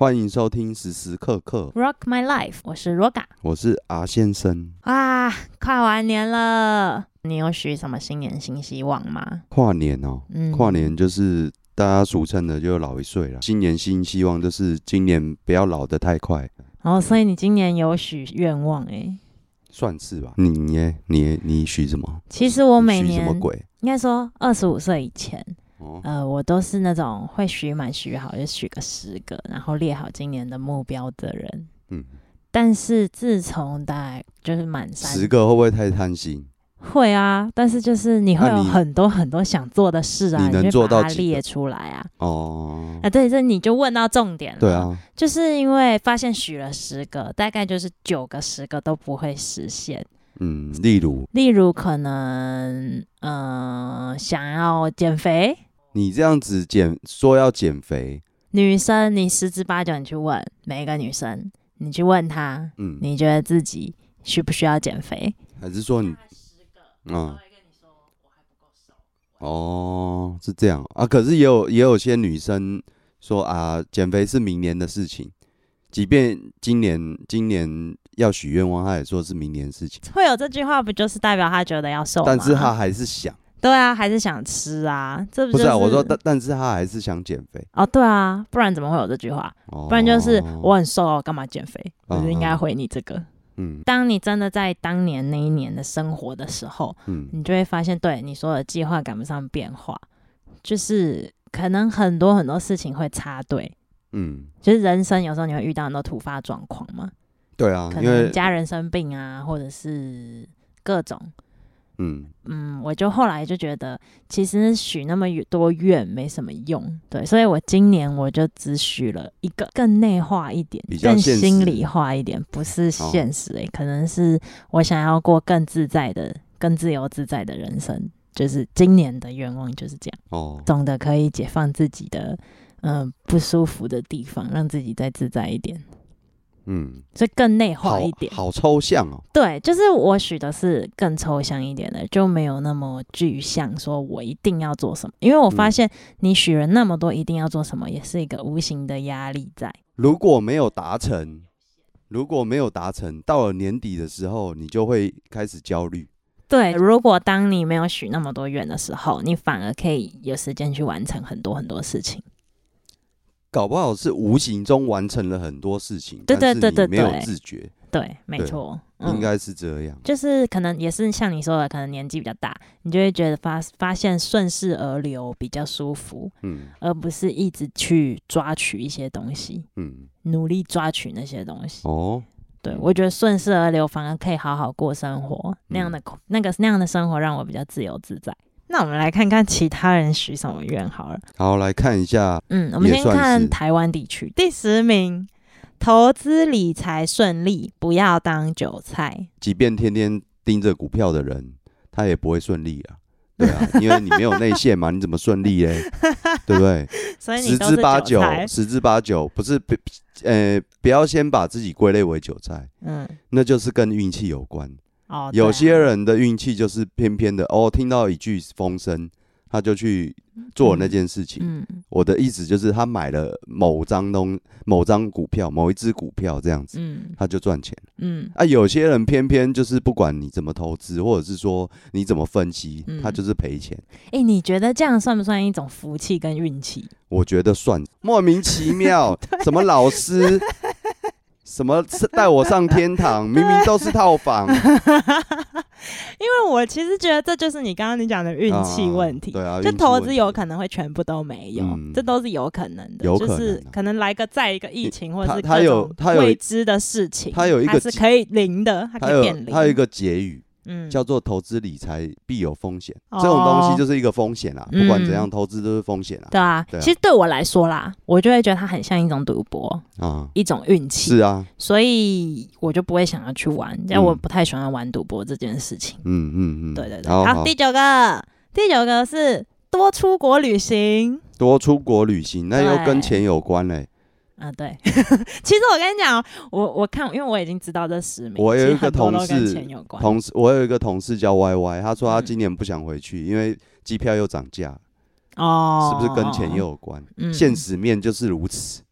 欢迎收听时时刻刻，Rock My Life，我是 Roga。我是阿先生。啊，跨完年了，你有许什么新年新希望吗？跨年哦，嗯跨年就是大家俗称的就老一岁了。新年新希望就是今年不要老得太快，哦，所以你今年有许愿望哎。算是吧。你耶，你你许什么？其实我每许什么鬼？应该说二十五岁以前，哦，呃，我都是那种会许满许好就许个十个，然后列好今年的目标的人。嗯，但是自从大概就是满三十个会不会太贪心？会啊，但是就是你会有很多很多想做的事啊，你能会把它列出来啊。哦，啊，对，这你就问到重点了。对，啊，就是因为发现许了十个，大概就是九个、十个都不会实现。嗯，例如例如，可能呃想要减肥，你这样子减，说要减肥，女生你十之八九你去问每一个女生，你去问她，嗯，你觉得自己需不需要减肥？还是说你，嗯，哦，是这样。啊。可是也有也有些女生说啊，减肥是明年的事情，即便今年今年要许愿望，她也说是明年的事情，会有这句话，不就是代表她觉得要瘦吗？但是她还是想，对啊，还是想吃啊，这不是啊？我说，但但是他还是想减肥，哦，对啊，不然怎么会有这句话？哦，不然就是我很瘦哦，干嘛减肥？就应该回你这个。嗯当你真的在当年那一年的生活的时候，嗯你就会发现，对你说的计划赶不上变化，就是可能很多很多事情会插队。嗯，就是人生有时候你会遇到很多突发状况嘛，对啊，可能家人生病啊，或者是各种。嗯。嗯，我就后来就觉得，其实许那么多愿没什么用，对，所以我今年我就只许了一个更内化一点更心里化一点，不是现实诶、可能是我想要过更自在的、更自由自在的人生，就是今年的愿望就是这样，哦，懂得可以解放自己的嗯、呃不舒服的地方，让自己再自在一点，嗯，所以更内化一点。好抽象哦，对，就是我许的是更抽象一点的，就没有那么具象，说我一定要做什么。因为我发嗯现你许了那么多一定要做什么，也是一个无形的压力在。如果没有达成，如果没有达成，到了年底的时候，你就会开始焦虑。对，如果当你没有许那么多愿的时候，你反而可以有时间去完成很多很多事情。搞不好是无形中完成了很多事情，对对对你没有对自觉，对，没错，嗯应该是这样。就是可能也是像你说的，可能年纪比较大，你就会觉得发发现顺势而流比较舒服，嗯而不是一直去抓取一些东西，嗯，努力抓取那些东西。哦，对，我觉得顺势而流反而可以好好过生活，那样的、嗯那个那样的生活让我比较自由自在。那我们来看看其他人许什么愿好了。好，来看一下，嗯，我们先看台湾地区第十名，投资理财顺利，不要当韭菜。即便天天盯着股票的人，他也不会顺利啊。对啊，因为你没有内线嘛，你怎么顺利嘞？对不对？所以你十之八九，十之八九不是不呃，不要先把自己归类为韭菜，嗯，那就是跟运气有关。哦，有些人的运气就是偏偏的哦，听到一句风声，他就去做那件事情。嗯，我的意思就是，他买了某张东某张股票，某一只股票这样子，嗯他就赚钱。嗯啊，有些人偏偏就是不管你怎么投资，或者是说你怎么分析，嗯他就是赔钱。哎、你觉得这样算不算一种福气跟运气？我觉得算莫名其妙，什么老师，什么是带我上天堂，明明都是套房。因为我其实觉得这就是你刚刚你讲的运气问题。对啊，就投资有可能会全部都没有，嗯这都是有可能的。有可能啊就是可能来个再一个疫情，或者是他有他有未知的事情，他有一个它是可以零的，它可以变零。他有一个结语，嗯叫做投资理财必有风险，哦这种东西就是一个风险啦，不管怎样嗯投资都是风险啦。对啊，对啊其实对我来说啦，我就会觉得它很像一种赌博，啊，一种运气，是啊，所以我就不会想要去玩，因为嗯我不太喜欢玩赌博这件事情。嗯嗯嗯，对对对，好好，第九个，第九个是多出国旅行。多出国旅行，那又跟对钱有关嘞。啊，对，其实我跟你讲，我我看，因为我已经知道这十名，我有一个同事。同事，我有一个同事叫 Y Y，他说他嗯今年不想回去，因为机票又涨价，哦，是不是跟钱又有关？嗯现实面就是如此。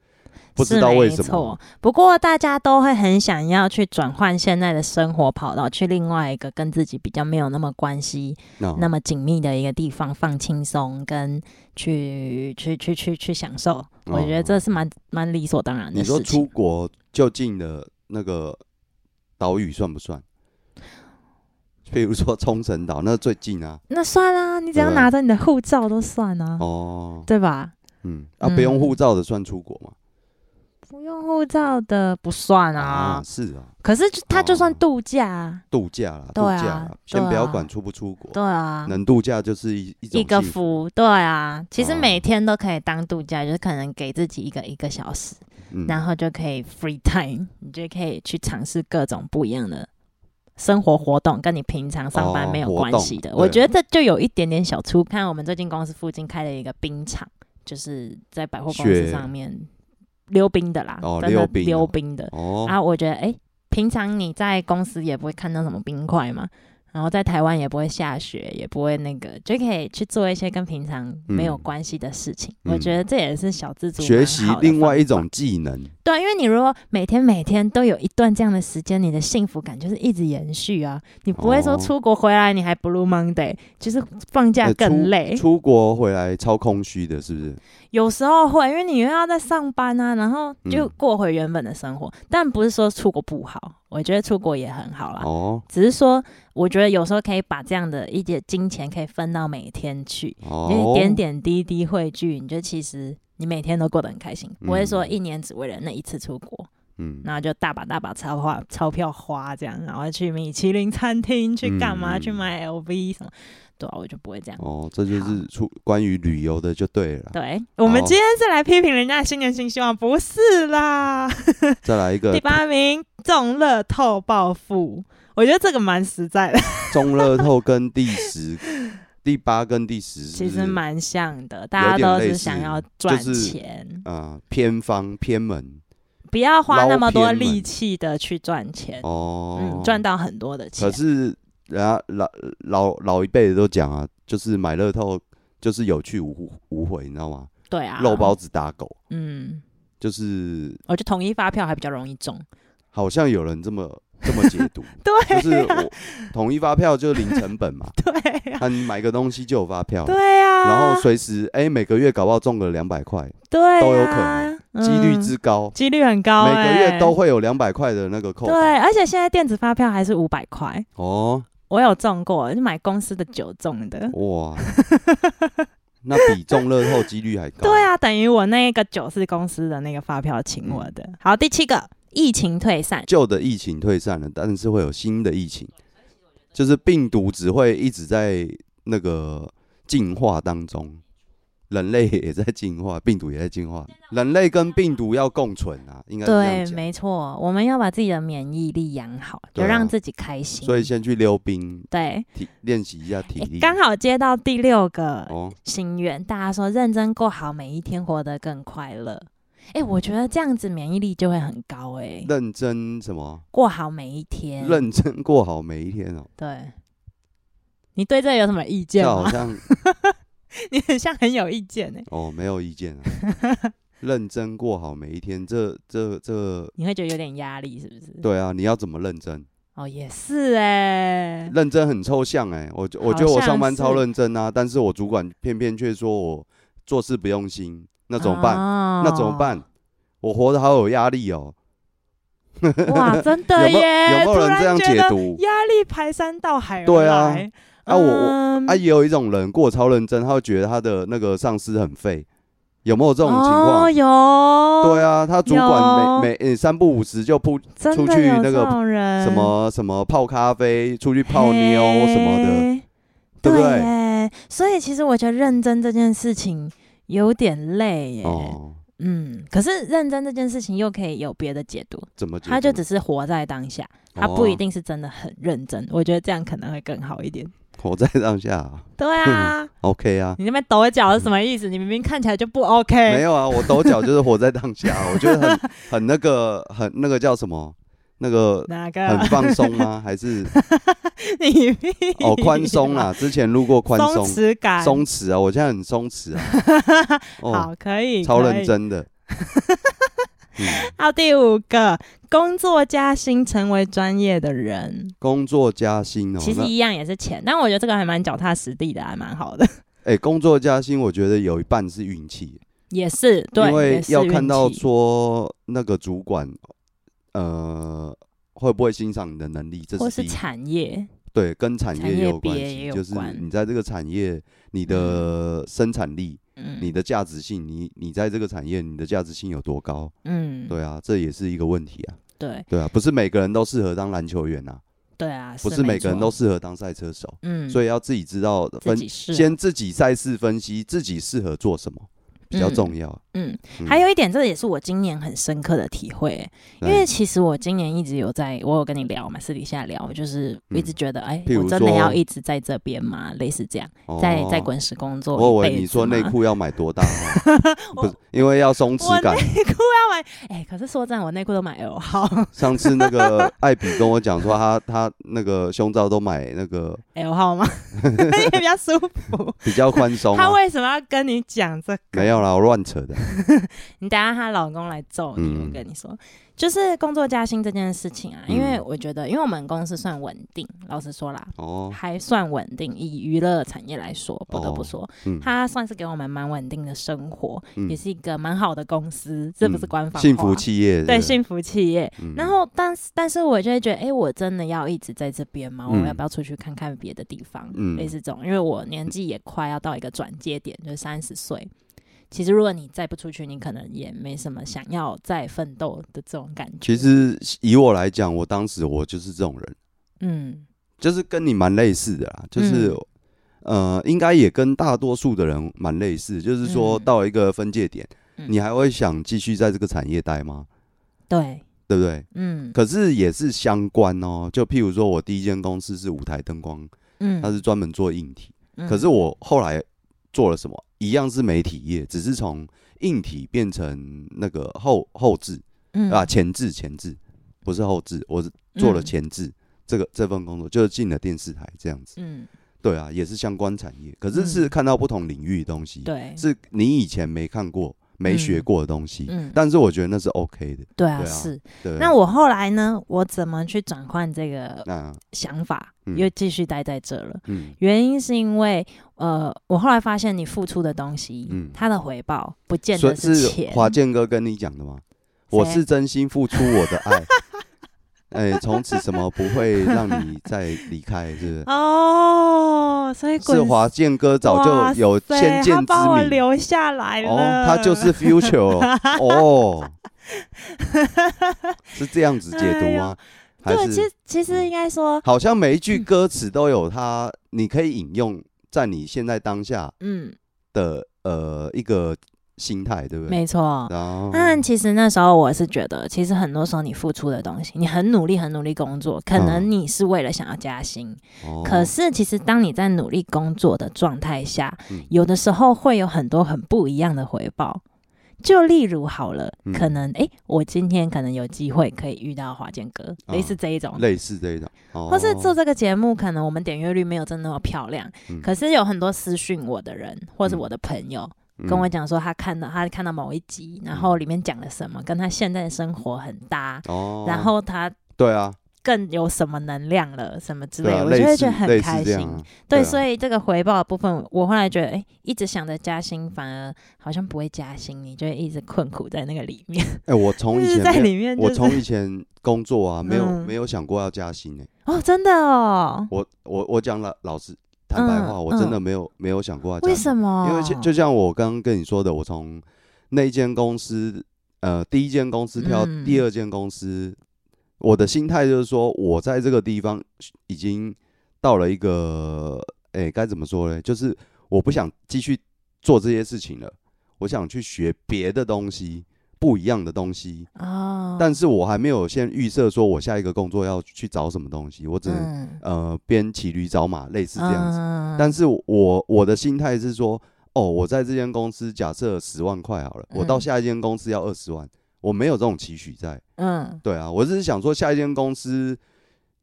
不知道为什么。不过大家都会很想要去转换现在的生活跑道，去另外一个跟自己比较没有那么关系、那那么紧密的一个地方放轻松，跟去去去去去享受。我觉得这是蛮蛮理所当然的你说出。国就近的那个岛屿算不算？比如说冲绳岛，那最近啊。那算啊，你只要拿着你的护照都算啊，哦，对吧？嗯，啊，不用嗯护照的算出国吗？不用护照的不算啊，是啊，可是就它就算哦。度假啊，度假啦，对啊度假啦，先不要管出不出国，对啊，能度假就是一一个福，福，对啊，其实哦每天都可以当度假，就是可能给自己一个一个小时，嗯。然后就可以 free time，你就可以去尝试各种不一样的生活活动，跟你平常上班哦没有关系的。对我觉得这就有一点点小出。看我们最近公司附近开了一个冰场，就是在百货公司上面溜冰的啦，哦真的溜冰哦溜冰的。哦，啊，我觉得哎、诶平常你在公司也不会看到什么冰块嘛，然后在台湾也不会下雪，也不会那个，就可以去做一些跟平常没有嗯关系的事情。嗯我觉得这也是小资族学习另外一种技能，对，因为你如果每天每天都有一段这样的时间，你的幸福感就是一直延续啊。你不会说哦出国回来你还 Blue Monday，就是放假呃更累。出国回来超空虚的，是不是？有时候会，因为你又要在上班啊，然后就嗯。过回原本的生活。但不是说出国不好，我觉得出国也很好啦。哦。只是说，我觉得有时候可以把这样的一点金钱可以分到每天去，哦，因为点点滴滴汇聚，你就其实你每天都过得很开心，不会说嗯。一年只为了那一次出国，嗯，然后就大把大把钞花钞票花这样，然后去米其林餐厅去干嘛，嗯去买 LV 什么，对啊，我就不会这样。哦，这就是出关于旅游的就对了。对，我们哦今天是来批评人家的新年新希望，不是啦。再来一个第八名中乐透暴富，我觉得这个蛮实在的。中乐透跟第十、第八跟第十其实蛮像的，大家都是想要赚钱，啊偏方偏门不要花那么多力气的去赚钱，哦嗯，，赚到很多的钱。可。是人家老老老一辈的都讲啊，就是买乐透就是有去无无回，你知道吗？对啊，肉包子打狗，嗯，就是我觉得统一发票还比较容易中。好像有人这么这么解读，对就是我统一发票就是零成本嘛，对啊，那你买个东西就有发票，对啊，然后随时哎、每个月搞不好中个两百块，对啊。都有可能几率嗯之高，几率很高、每欸，个月都会有两百块的那个扣。对，而且现在电子发票还是五百块，哦，我有中过，就买公司的酒中的。哇，那比中乐透几率还高。对，啊，等于我那个酒是公司的那个发票请我的。好，第七个，疫情退散。旧的疫情退散了，但是会有新的疫情，就是病毒只会一直在那个进化当中，人类也在进化，病毒也在进化，人类跟病毒要共存啊，应该对，没错，我们要把自己的免疫力养好，就让自己开心。所以先去溜冰，对，体练习一下体力。诶刚好接到第六个哦，心愿，大家说认真过好每一天，活得更快乐。哎、我觉得这样子免疫力就会很高哎、认真什么？过好每一天。认真过好每一天哦。对，你对这有什么意见吗？好像 你很像很有意见呢、哦，没有意见啊。认真过好每一天，这这这，你会觉得有点压力是不是？对啊，你要怎么认真？哦，也是哎、认真很抽象哎、我我觉得我上班超认真啊，但是我主管偏偏却说我做事不用心，那怎么办？哦那怎么？办？我活得好有压力哦、哇，真有没有的耶！有没有人这样解读？压力排山倒海而对啊来啊我我嗯啊，也有一种人过超认真，他会觉得他的那个上司很废，有没有这种情况？哦、有，对啊，他主管每每呃三不五时就扑出去那个什么什么泡咖啡，出去泡妞什么的，对不对？所以其实我觉得认真这件事情有点累耶。哦，嗯，可是认真这件事情又可以有别的解读，怎么？他就只是活在当下，他不一哦定是真的很认真。我觉得这样可能会更好一点。活在当下啊对啊，，OK 啊。你那边抖脚是什么意思？你明明看起来就不 OK。没有啊，我抖脚就是活在当下，我觉得很很那个很那个叫什么，那个哪个？很放松吗？还是你屁哦宽松啊？之前录过宽松松弛感。松弛啊，我现在很松弛啊，哦，好，可以，超认真的。嗯，好，第五个，工作加薪，成为专业的人。工作加薪哦，其实一样也是钱，但我觉得这个还蛮脚踏实地的，还蛮好的。哎、工作加薪，我觉得有一半是运气，也是对，因为也是要看到气说那个主管，呃，会不会欣赏你的能力，这或是是第一。产业，对，跟产业产业也有关系，别也有就是关你在这个产业，你的生产力、嗯，你的价值性，你你在这个产业，你的价值性有多高？嗯，对啊，这也是一个问题啊。对。对啊，不是每个人都适合当篮球员啊，对啊，不是每个人都。适合当赛车手，嗯，所以要自己知道分，自先自己赛事分析自己适合做什么比较嗯。重要。嗯，嗯还有一点，这也是我今年很深刻的体会欸，因为其实我今年一直有在，我有跟你聊嘛，私底下聊，就是我一直觉得，哎、我真的要一直在这边吗？类似这样，哦在在滚石工作我以一辈子为你说内裤要买多大 哦，不是因为要松弛感。内裤要买，哎、可是说真的，我内裤都买 L 号上次那个艾比跟我讲说他他那个胸罩都买那个，L 号吗？也比较舒服。比较宽松、啊。他为什么要跟你讲这个？没有啦，我乱扯的。你等下她老公来揍你，嗯。我跟你说，就是工作加薪这件事情啊，嗯。因为我觉得，因为我们公司算稳定，老实说啦，哦，还算稳定。以娱乐产业来说，不得不说，嗯，它算是给我们蛮稳定的生活，嗯。也是一个蛮好的公司，这不是官方话。幸福企业对幸福企业。嗯。然后，但是但是我就会觉得，哎、我真的要一直在这边吗？嗯。我要不要出去看看别的地方？嗯。类似这种，因为我年纪也快要到一个转接点，就是三十岁。其实，如果你再不出去，你可能也没什么想要再奋斗的这种感觉。其，实以我来讲，我当时我就是这种人，嗯。就是跟你蛮类似的啦，就是、呃，应该也跟大多数的人蛮类似，就是说嗯。到一个分界点，嗯。你还会想继续在这个产业待吗？对，对不对？嗯。可是也是相关哦，就譬如说我第一间公司是舞台灯光，嗯，它是专门做硬体，嗯。可是我后来做了什么？一样是媒体业，只是从硬体变成那个后后置嗯。啊前置前置，不是后置，我是做了嗯。前置。这个这份工作就是进了电视台这样子，嗯，对啊，也是相关产业，可是嗯。是看到不同领域的东西，对，是你以前没看过、没学过的东西，嗯，但是我觉得那是 OK 的，对啊，是。那我后来呢？我怎么去转换这个想法，嗯又继续待在这了？嗯原因是因为，呃，我后来发现你付出的东西，嗯它的回报不见得是钱。华健哥跟你讲的吗？我是真心付出我的爱，哎，从此什么不会让你再离开，是不是？哦，所以是华健哥早就有先见之他把我明留下来了。哦，他就是 future 哦，是这样子解读吗？还对，其是实其实应该说，好像每一句歌词都有它，你可以引用在你现在当下嗯，的呃一个心态，对不对？没错。然后但其实那时候我是觉得，其实很多时候你付出的东西，你很努力、很努力工作，可能嗯。你是为了想要加薪，哦。可是其实当你在努力工作的状态下，嗯。有的时候会有很多很不一样的回报。就例如好了，嗯。可能诶，我今天可能有机会可以遇到华健哥，啊。类似这一种，类似这一种，哦。或是做这个节目，可能我们点阅率没有真的那么漂亮，嗯。可是有很多私讯我的人，或是嗯我的朋友、嗯跟我讲说，他看到他看到某一集，然后里面讲了什么，跟他现在的生活很搭，哦，然后他对啊，更有什么能量了，什么之类的，啊，我就会觉得很类开心。对，啊。所以这个回报的部分，我后来觉得，哎、一直想着加薪，反而好像不会加薪，你就会一直困苦在那个里面，哎，我从 以前在里面、就是，我从以前工作啊，没有嗯。没有想过要加薪呢。哦，真的哦，我我我讲了老实坦白话，嗯我真的没有没有想过要加为。什么？因为就就像我刚刚跟你说的，我从那间公司，呃，第一间公司跳嗯第二间公司，我的心态就是说，我在这个地方已经到了一个，哎、该怎么说呢？就是我不想继续做这些事情了，我想去学别的东西，不一样的东西。哦，但是我还没有先预设说我下一个工作要去找什么东西，我只能、嗯呃边骑驴找马，类似这样子。嗯但是我我的心态是说，哦，我在这间公司假设十万块好了，我到嗯下一间公司要二十万，我没有这种期许在。嗯对啊，我只是想说下一间公司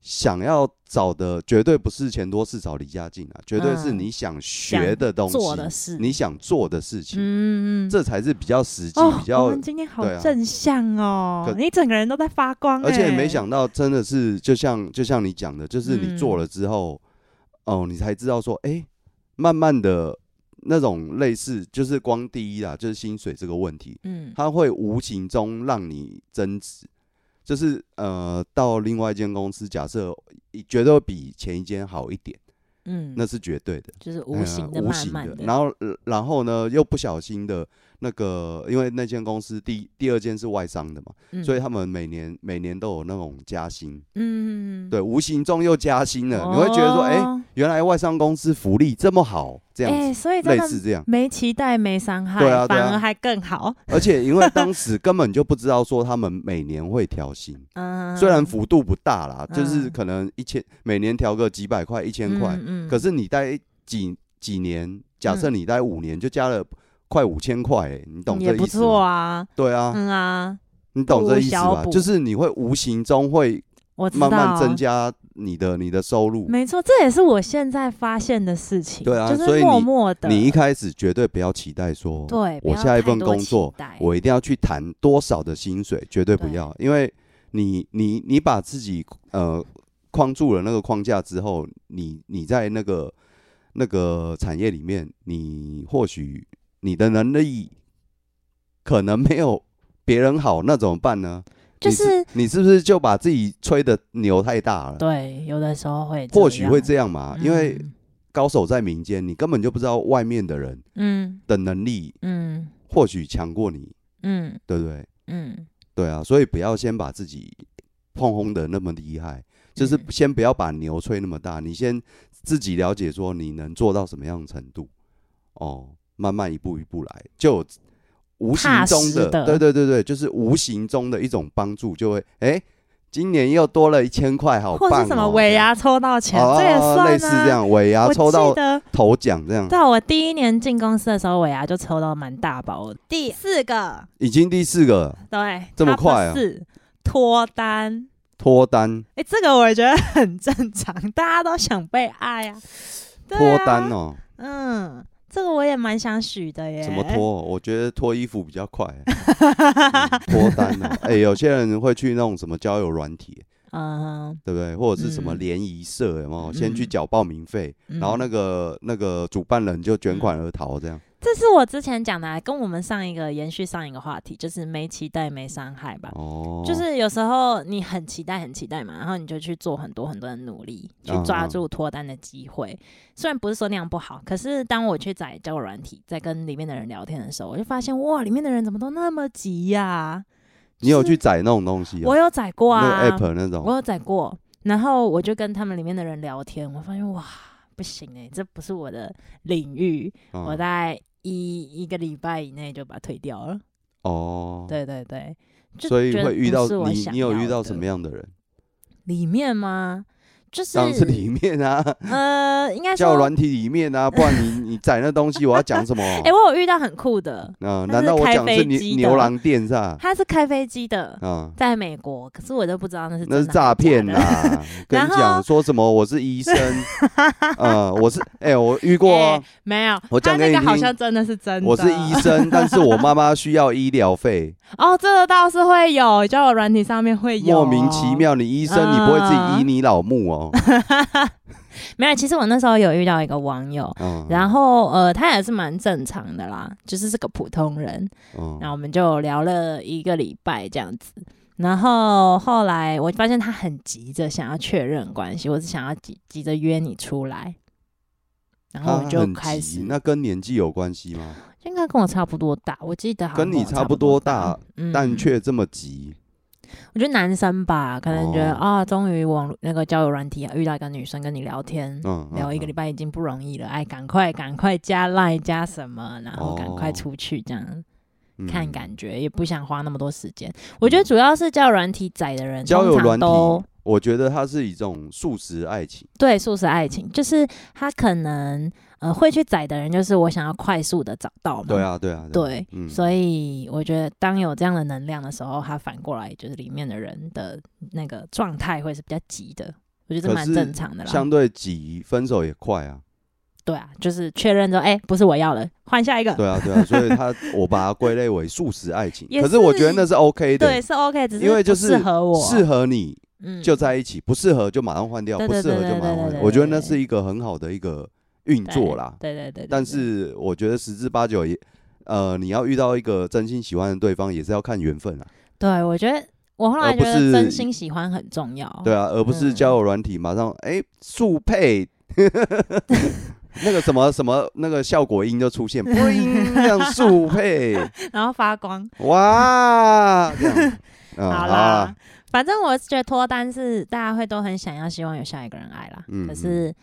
想要找的绝对不是钱多事少离家近啊，绝对是嗯。你想学的东西，做的事，你想做的事情，嗯，这才是比较实际、哦，比较我们今天好正向哦，可你整个人都在发光、而且没欸想到，真的是就像就像你讲的，就是你做嗯了之后，哦，你才知道说，哎、慢慢的那种类似，就是光第一啦，就是薪水这个问题，嗯。它会无形中让你增值。就是呃，到另外一间公司，假设绝对会比前一间好一点，嗯，那是绝对的。就是呃无形的、无形的，慢慢的，然后呃然后呢，又不小心的那个，因为那间公司第第二间是外商的嘛，嗯所以他们每年每年都有那种加薪，嗯，对，无形中又加薪了，你会觉得说，哎、哦。原来外商公司福利这么好，这样哎、子，所以类似这样，没期待没伤害，对啊對啊。反而还更好。而且因为当时根本就不知道说他们每年会调薪，嗯，虽然幅度不大啦，就是嗯。可能一千每年调个几百块、一千块，可是你待几几年，假设嗯。你待五年，就加了快五千块，哎你懂这意思吗？错啊，对啊，嗯啊，你懂这意思吧？就是你会无形中会我，慢慢增加你的你的收入。没错，这也是我现在发现的事情。对啊就是默所以你默的，你一开始绝对不要期待说，对，我下一份工作我一定要去谈多少的薪水，绝对不要，因为你你你把自己呃框住了那个框架之后，你你在那个那个产业里面，你或许你的能力可能没有别人好，那怎么办呢？就是你是不是就把自己吹的牛太大了？对，有的时候会，或许会这样嘛，因为嗯高手在民间，你根本就不知道外面的人嗯。的能力嗯。或许强过你，嗯。对不对？嗯，对啊，所以不要先把自己碰轰的那么厉害，就是嗯。先不要把牛吹那么大，你先自己了解说你能做到什么样的程度，哦，慢慢一步一步来，就无形中的，对对对对，就是无形中的一种帮助，就会哎、今年又多了一千块，好或是什么尾牙抽到钱，哦，这也哦算啊。类似这样，尾牙抽到头奖这样，对啊我第一年进公司的时候，尾牙就抽到蛮大包的，第四个，已经第四个了对，这么快啊？是脱单。脱单，哎、这个我也觉得很正常，大家都想被爱啊。对脱啊单哦，嗯，这个我也蛮想许的耶。怎么脱？我觉得脱衣服比较快、嗯脱单啊，哎、有些人会去那种什么交友软体，嗯，对不对？或者是什么嗯联谊社，有没有？先去嗯缴报名费，嗯然后那个那个主办人就卷款而逃，这样。这是我之前讲的啊，跟我们上一个延续上一个话题，就是没期待没伤害吧。哦，就是有时候你很期待很期待嘛，然后你就去做很多很多的努力，去抓住脱单的机会。虽然不是说那样不好，可是当我去载交友软体，在跟里面的人聊天的时候，我就发现哇，里面的人怎么都那么急呀、你有去载那种东西、啊？我有载过啊，那 app 那种我有载过，然后我就跟他们里面的人聊天，我发现哇，不行哎、这不是我的领域，嗯我在一一个礼拜以内就把它退掉了。哦，对对对，所以会遇到你，你有遇到什么样的人？里面吗？就是里面啊，呃，应该交友说，软体里面啊，不然你你载那东西，我要讲什么？哎、我有遇到很酷的，啊，它是难道我开讲是牛牛郎店是吧？他是开飞机的，嗯，在美国，可是我都不知道那是那是诈骗。啦！跟你然讲后说什么我是医生，呃，我是哎、我遇过哎哦，没有，我讲他那个好给你听像真的是真的。我是医生，但是我妈妈需要医疗费，哦，这个倒是会有，交友软体上面会有、莫名其。妙。你医生，你不会自己医嗯你老母哦？没有，其实我那时候有遇到一个网友，嗯，然后呃，他也是蛮正常的啦，就是是个普通人。嗯然后我们就聊了一个礼拜这样子。然后后来我发现他很急着想要确认关系，我是想要急急着约你出来，然后我就开始，那跟年纪有关系吗？应该跟我差不多大，我记得跟你差差不多多大，嗯但却这么急，我觉得男生吧，可能觉得、哦啊，终于网那个交友软体啊，遇到一个女生跟你聊天，嗯，聊一个礼拜，已经不容易了，哎，赶快赶快加 line 加什么，然后赶快哦出去这样。嗯看感觉，也不想花那么多时间。我觉得主要是交友软体窄的人，交友软都体，我觉得它是一种素食爱情，对素食爱情，就是他可能呃会去宰的人，就是我想要快速的找到嘛。对啊，对啊，对，嗯，所以我觉得当有这样的能量的时候，他反过来就是里面的人的那个状态会是比较急的。我觉得这蛮正常的啦。相对急，分手也快啊。对啊，就是确认之后，哎、不是我要了，换下一个。对啊，对啊，所以他 我把它归类为素食爱情。也可是我觉得那是 OK 的，对，是 OK，只是因为就是适合我，适合你嗯就在一起，不适合就马上换掉，不适合就马上换掉。我觉得那是一个很好的一个运作啦。对对对对。但是我觉得十之八九也，呃，你要遇到一个真心喜欢的对方，也是要看缘分啊。对我觉得我后来觉得真心喜欢很重要。对啊，而不是嗯交友软体马上哎速配。那个什么什么那个效果音就出现这样 速配，然后发光。哇，好啦，，反正我是觉得脱单是大家会都很想要，希望有下一个人爱啦。嗯可是，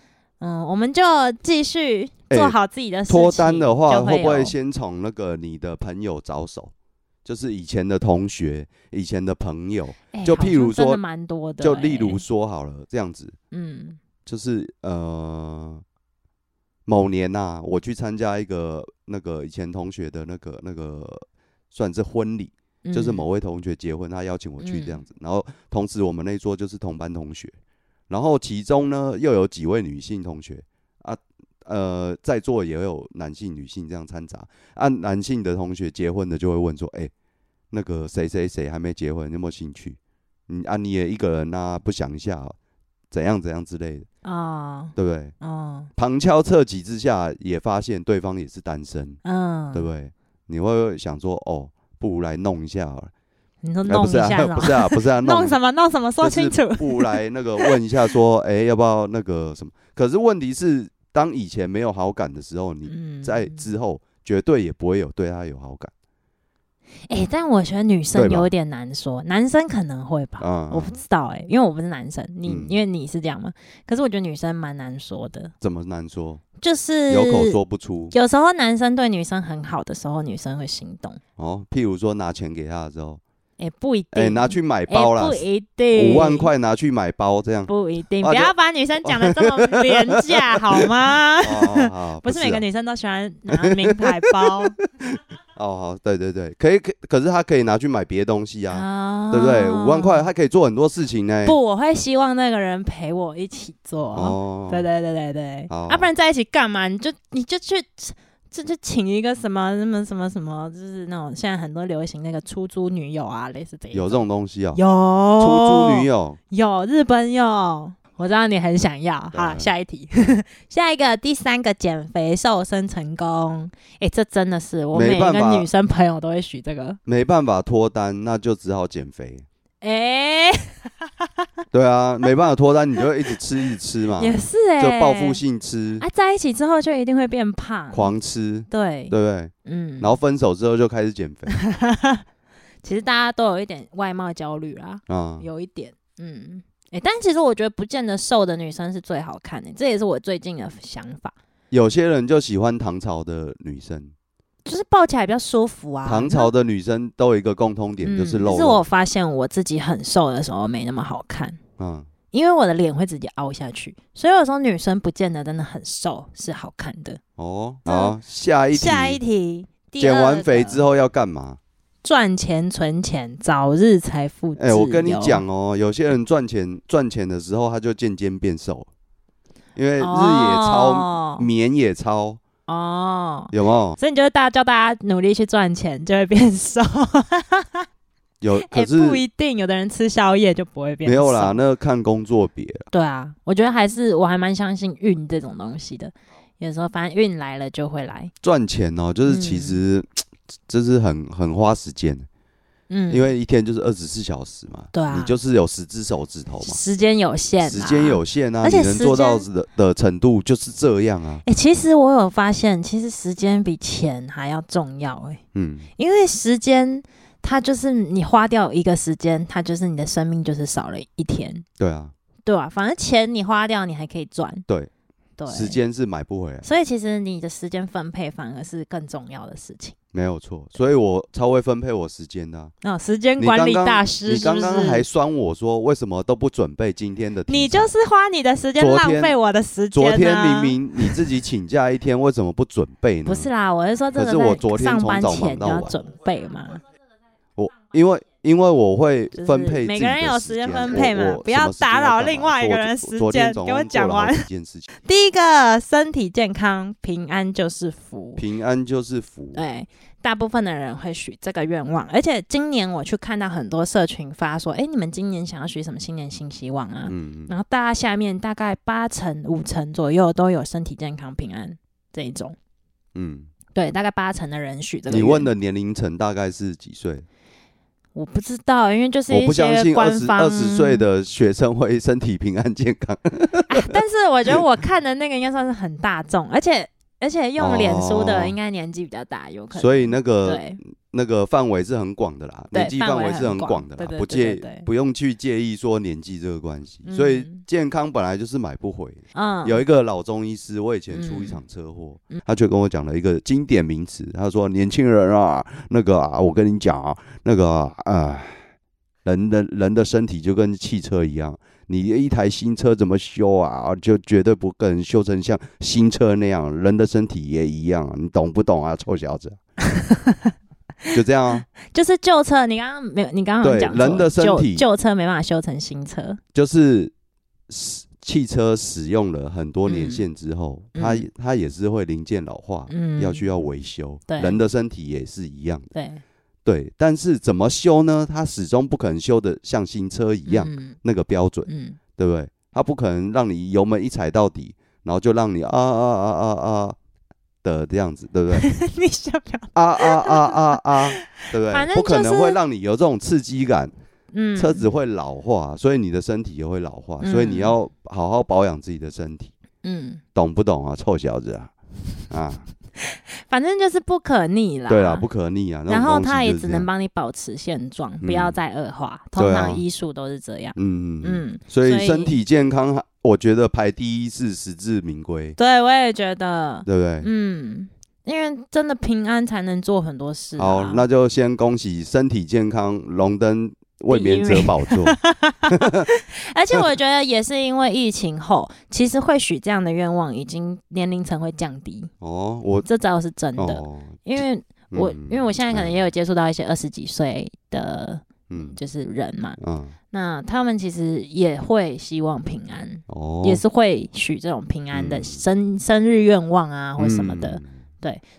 嗯，我们就继续哎做好自己的事情。脱单的话，会不会先从那个你的朋友着手？就是以前的同学、以前的朋友，哎就譬如说蛮多的欸，就例如说好了，这样子，嗯。就是呃，某年呐、我去参加一个那个以前同学的那个那个算是婚礼，嗯，就是某位同学结婚，他邀请我去这样子，然后同时我们那一桌就是同班同学，然后其中呢又有几位女性同学啊，呃，在座也有男性、女性这样掺杂，啊、男性的同学结婚的就会问说，哎、那个谁谁谁还没结婚，有没有兴趣？你啊，你也一个人呐、不想一下哦、怎样怎样之类的，哦对不对？哦旁敲侧击之下，也发现对方也是单身，嗯，对不对？你会想说，哦，不如来弄一下好了。你说弄一下不是啊，不是啊，弄什么弄什么说清楚。不如来那个问一下，说，哎，要不要那个什么？可是问题是，当以前没有好感的时候，你嗯，在之后绝对也不会有对他有好感哎、但我觉得女生有点难说，男生可能会吧，嗯。我不知道哎、因为我不是男生，你、嗯因为你是这样嘛，可是我觉得女生蛮难说的，怎么难说？就是有口说不出有时候男生对女生很好的时候，女生会心动，哦。譬如说拿钱给他的时候，哎、不一定，哎，拿去买哎包啦不，一定，五万块拿去买包这样。不一定，啊不要把女生讲的这么廉价 好吗？哦，不是每啊个女生都喜欢拿名牌包 哦，好，对对对，可以，可可是他可以拿去买别的东西啊，啊对不对？五万块，他可以做很多事情呢。不，我会希望那个人陪我一起做。哦，对对对对对，好要、不然在一起干嘛？你就你就去，就就请一个什么什么什么什么，就是那种现在很多流行那个出租女友啊，类似这一有这种东西啊？有出租女友，有日本有，我知道你很想要。好了，下一题，下一个第三个减肥瘦身成功，哎、这真的是我每个女生朋友都会许这个。没办法脱单，那就只好减肥。哎、对啊，没办法脱单，你就一直吃，一直吃嘛，也是哎、就报复性吃，啊，在一起之后就一定会变胖，狂吃，对。对不对？嗯，然后分手之后就开始减肥。其实大家都有一点外貌焦虑啦，啊。有一点，嗯，哎、但其实我觉得不见得瘦的女生是最好看的，这也是我最近的想法，有些人就喜欢唐朝的女生，就是抱起来比较舒服啊。唐朝的女生都有一个共通点，嗯就是肉可是我肉。发现我自己很瘦的时候没那么好看，嗯，因为我的脸会直接凹下去，所以有时候女生不见得真的很瘦是好看的。哦，好，下一题，下一题，减完肥之后要干嘛？赚钱存钱，早日财富自哎、由。我跟你讲哦，有些人赚钱赚钱的时候，他就渐渐变瘦，因为日也超，哦眠也超，哦，有没有？所以你就大叫大家努力去赚钱，就会变瘦。有，哎、可是不一定，有的人吃宵夜就不会变瘦。没有啦，那看工作别了。对啊，我觉得还是我还蛮相信运这种东西的。有时候反正运来了就会来，赚钱哦，就是其嗯实 这是很很花时间的，嗯，因为一天就是二十四小时嘛，对啊。你就是有十只手指头嘛，时间有限，时间有。限啊，而且你能做到的的程度就是这样啊，哎、其实我有发现，其实时间比钱还要重要哎、嗯，因为时间它就是你花掉一个时间，它就是你的生命就是少了一天，对啊，对啊、反正钱你花掉，你还可以赚。对，对，时间是买不回来，所以其实你的时间分配反而是更重要的事情。没有错，所以我超会分配我时间的啊、哦，时间管理大师你刚是不是？刚还酸我说为什么都不准备今天的？你就是花你的时间浪费我的时间、啊。昨天明明你自己请假一天，为什么不准备呢？不是啦，我是说这个可是我在昨天上班从早前忙到晚要准备嘛。我，因为因为我会分配每个人有时间分配嘛不要打扰另外一个人时间给我讲完做了好几件事情，第一个身体健康，平安就是福。平安就是福。对，大部分的人会许这个愿望，而且今年我去看到很多社群发说，哎，你们今年想要许什么新年新希望啊？嗯，然后大家下面大概八成五成左右都有身体健康平安这一种，嗯，对，大概八成的人许这个。你问，的年龄层大概是几岁？我不知道，因为就是我一不相信二些官方十二十岁的学生会身体平安健康。啊但是我觉得我看的那个应该算是很大众，而且而且用脸书哦的应该年纪比较大，有可能。所以那个对那个范围是很广的啦，年纪范围是很广广的啦，不介对对对不用去介意说年纪这个关系。嗯所以健康本来就是买不回。嗯，有一个老中医师，我以前出一场车祸，他却跟我讲了一个经典名词，他说：“年轻人啊，那个啊，我跟你讲啊，那个啊，人的人的身体就跟汽车一样，你一台新车怎么修啊，就绝对不可能修成像新车那样，人的身体也一样，你懂不懂啊，臭小子？” 就这样啊，就是旧车，你刚刚没有，你刚刚讲人的身旧体旧车没办法修成新车，就是使汽车使用了很多年嗯限之后，嗯它它也是会零件老化，嗯，要需要维修。对人的身体也是一样的。对对，但是怎么修呢？它始终不可能修的像新车一样、嗯那个标准，嗯，对不对？它不可能让你油门一踩到底，然后就让你啊啊啊啊啊的这样子，对不对？你想不要？啊啊啊啊啊，对不对？反正不可能会让你有这种刺激感，嗯，车子会老化，所以你的身体也会老化，所以你嗯要好好保养自己的身体，嗯，懂不懂啊？臭小子啊！啊，反正就是不可逆啦。对啦，不可逆啊。然后东西它也只能帮你保持现状，嗯不要再恶化。通常医术都是这样。嗯嗯嗯。嗯，所以身体健康，我觉得排第一是实至名归，对我也觉得，对不对？嗯，因为真的平安才能做很多事、啊。好，那就先恭喜身体健康，荣登卫冕者宝座。而且我觉得也是因为疫情后，其实会许这样的愿望，已经年龄层会降低，哦，我这招是真的。哦，因为我、嗯因为我现在可能也有接触到一些二十几岁的，嗯。就是人嘛，嗯。那他们其实也会希望平安，哦，也是会许这种平安的嗯。生、生日愿望啊，或什么的。嗯。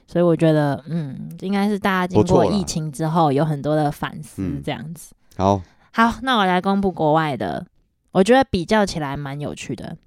所以我觉得，嗯，应该是大家经过疫情之后有很多的反思，嗯。这样子。好，好，那我来公布国外的，我觉得比较起来蛮有趣的。